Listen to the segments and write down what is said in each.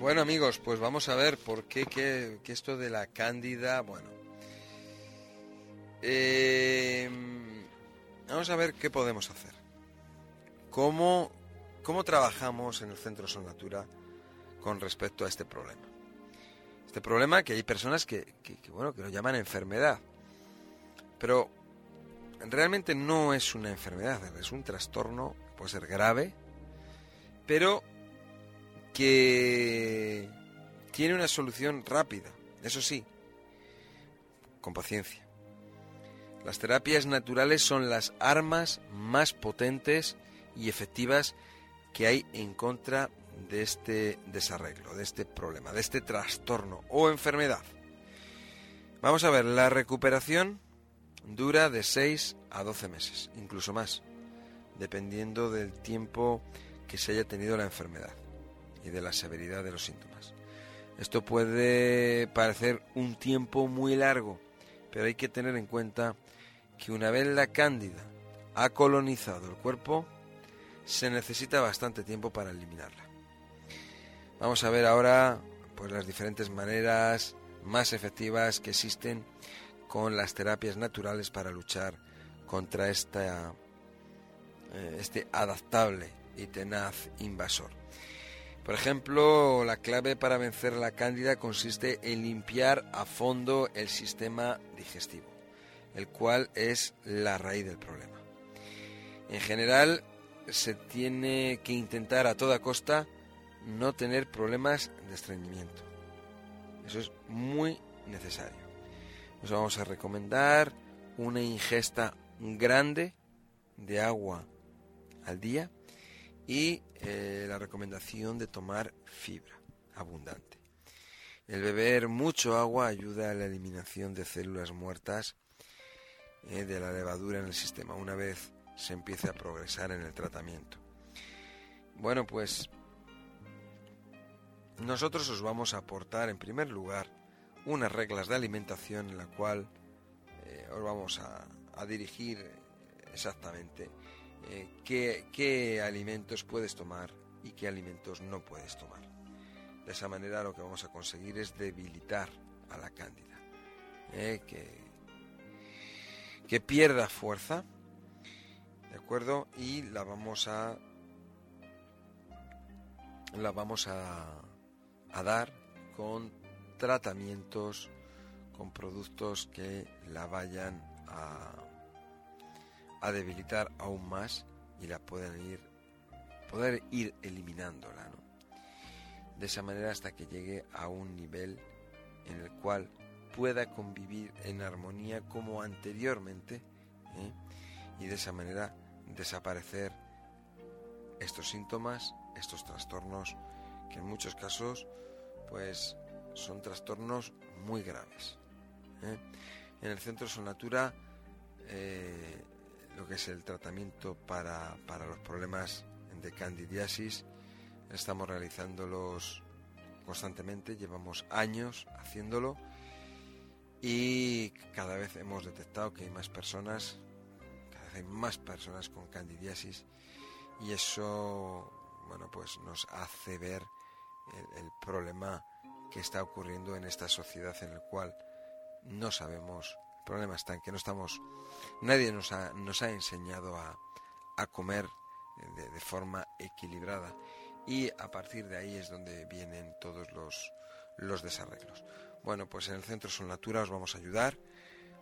Bueno amigos, pues vamos a ver por qué que, esto de la cándida, bueno, eh, vamos a ver qué podemos hacer. ¿Cómo ¿Cómo trabajamos en el Centro Sonatura con respecto a este problema? Este problema que hay personas que, bueno, que lo llaman enfermedad, pero realmente no es una enfermedad, es un trastorno, puede ser grave, pero que tiene una solución rápida, eso sí, con paciencia. Las terapias naturales son las armas más potentes y efectivas que hay en contra de este desarreglo, de este problema, de este trastorno o enfermedad. Vamos a ver, la recuperación dura de 6 a 12 meses, incluso más, dependiendo del tiempo que se haya tenido la enfermedad y de la severidad de los síntomas. Esto puede parecer un tiempo muy largo, pero hay que tener en cuenta que una vez la cándida ha colonizado el cuerpo, se necesita bastante tiempo para eliminarla. Vamos a ver ahora pues las diferentes maneras más efectivas que existen con las terapias naturales para luchar contra eh, este adaptable y tenaz invasor. Por ejemplo, la clave para vencer la cándida consiste en limpiar a fondo el sistema digestivo, el cual es la raíz del problema. En general, se tiene que intentar a toda costa no tener problemas de estreñimiento. Eso es muy necesario. Nos vamos a recomendar una ingesta grande de agua al día y eh, la recomendación de tomar fibra abundante. El beber mucho agua ayuda a la eliminación de células muertas eh, de la levadura en el sistema. Una vez se empiece a progresar en el tratamiento. Bueno, pues nosotros os vamos a aportar en primer lugar unas reglas de alimentación en la cual eh, os vamos a, dirigir exactamente eh, qué, qué, alimentos puedes tomar y qué alimentos no puedes tomar. De esa manera lo que vamos a conseguir es debilitar a la cándida, eh, que, que pierda fuerza ¿De acuerdo? Y la vamos a la vamos a, a dar con tratamientos, con productos que la vayan a, a debilitar aún más y la puedan ir poder ir eliminándola. De esa manera hasta que llegue a un nivel en el cual pueda convivir en armonía como anteriormente ¿eh? y de esa manera desaparecer estos síntomas, estos trastornos, que en muchos casos pues son trastornos muy graves. ¿eh? En el Centro Sonatura lo que es el tratamiento para, para los problemas de candidiasis. Estamos realizándolos constantemente, llevamos años haciéndolo y cada vez hemos detectado que hay más personas hay más personas con candidiasis y eso, bueno, pues nos hace ver el, problema que está ocurriendo en esta sociedad en el cual no sabemos, el problema está en que no estamos, nadie nos ha, nos ha enseñado a, a comer de, forma equilibrada y a partir de ahí es donde vienen todos los, los desarreglos. Bueno, pues en el Centro Son Natura os vamos a ayudar,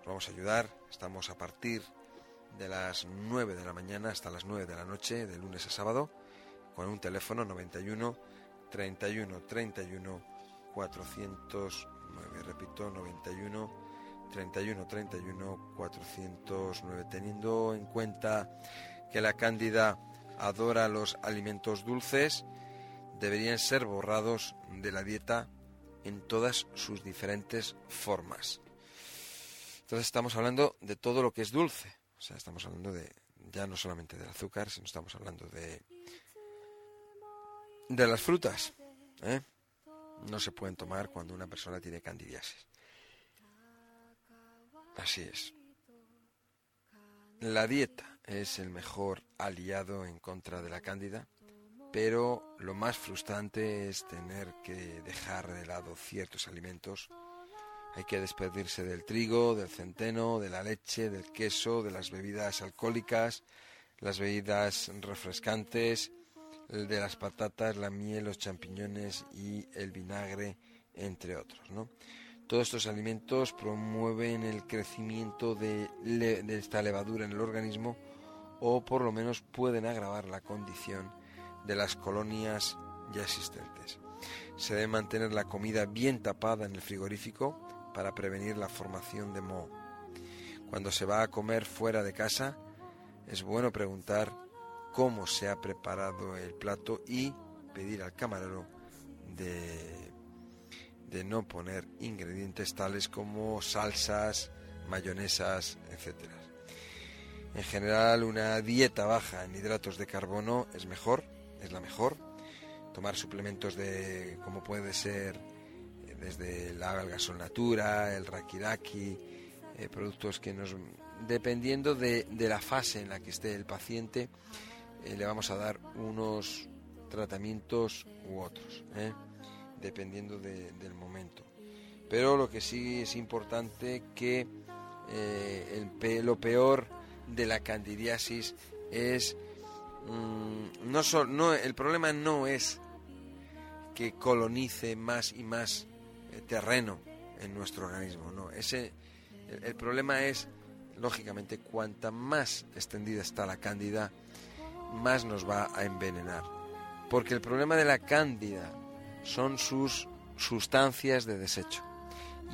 os vamos a ayudar, estamos a partir de las 9 de la mañana hasta las 9 de la noche, de lunes a sábado, con un teléfono 91 31 31 409. Repito, 91 31 31 409. Teniendo en cuenta que la cándida adora los alimentos dulces, deberían ser borrados de la dieta en todas sus diferentes formas. Entonces estamos hablando de todo lo que es dulce. O sea, estamos hablando de ya no solamente del azúcar, sino estamos hablando de de las frutas. ¿eh? No se pueden tomar cuando una persona tiene candidiasis. Así es. La dieta es el mejor aliado en contra de la cándida, pero lo más frustrante es tener que dejar de lado ciertos alimentos. Hay que despedirse del trigo, del centeno, de la leche, del queso, de las bebidas alcohólicas, las bebidas refrescantes, de las patatas, la miel, los champiñones y el vinagre, entre otros. ¿no? Todos estos alimentos promueven el crecimiento de, esta levadura en el organismo o por lo menos pueden agravar la condición de las colonias ya existentes. Se debe mantener la comida bien tapada en el frigorífico para prevenir la formación de moho. Cuando se va a comer fuera de casa, es bueno preguntar cómo se ha preparado el plato y pedir al camarero de, de no poner ingredientes tales como salsas, mayonesas, etc. En general, una dieta baja en hidratos de carbono es mejor, es la mejor. Tomar suplementos de, como puede ser eh, desde la alga natura, el rakiraki, eh, productos que nos, dependiendo de, de, la fase en la que esté el paciente, eh, le vamos a dar unos tratamientos u otros, ¿eh? Dependiendo del momento. Pero lo que sí es importante que eh, el, lo peor de la candidiasis es mm, no, no el problema no es que colonice más y más terreno en nuestro organismo, no, ese el, problema es lógicamente cuanta más extendida está la cándida más nos va a envenenar. Porque el problema de la cándida son sus sustancias de desecho.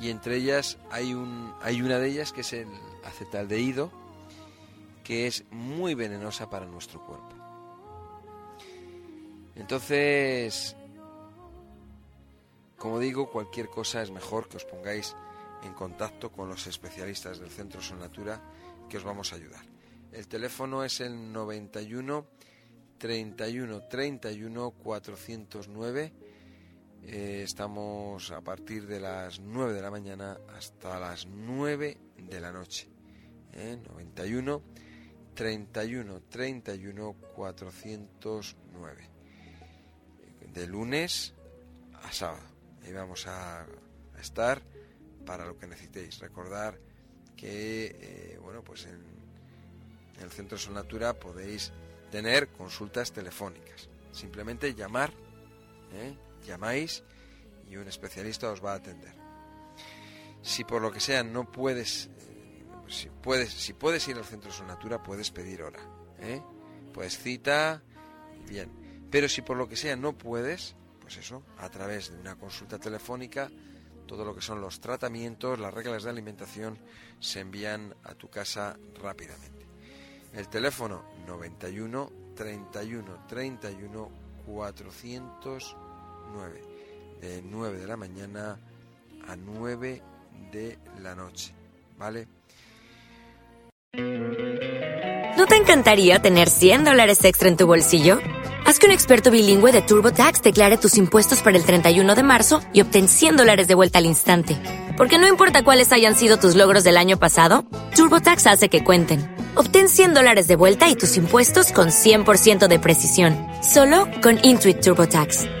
Y entre ellas hay, un, hay una de ellas que es el acetaldehído, que es muy venenosa para nuestro cuerpo. Entonces, como digo, cualquier cosa es mejor que os pongáis en contacto con los especialistas del Centro Sonatura que os vamos a ayudar. El teléfono es el 91 31 31 409. Estamos a partir de las 9 de la mañana hasta las 9 de la noche. 91 31 31 409. De lunes a sábado. Ahí vamos a, estar para lo que necesitéis. Recordar que, eh, bueno, pues en el Centro Sonatura podéis tener consultas telefónicas. Simplemente llamar, ¿eh? Llamáis y un especialista os va a atender. Si por lo que sea no puedes, eh, si puedes, si puedes ir al Centro Sonatura, puedes pedir hora. ¿eh? Puedes cita, bien. Pero si por lo que sea no puedes, pues eso, a través de una consulta telefónica, todo lo que son los tratamientos, las reglas de alimentación, se envían a tu casa rápidamente. El teléfono 91 31 31 409 de 9 de la mañana a 9 de la noche, ¿vale? ¿No te encantaría tener 100 dólares extra en tu bolsillo? Haz que un experto bilingüe de TurboTax declare tus impuestos para el 31 de marzo y obtén 100 dólares de vuelta al instante. Porque no importa cuáles hayan sido tus logros del año pasado, TurboTax hace que cuenten Obtén 100 dólares de vuelta y tus impuestos con 100% de precisión. Solo con Intuit TurboTax.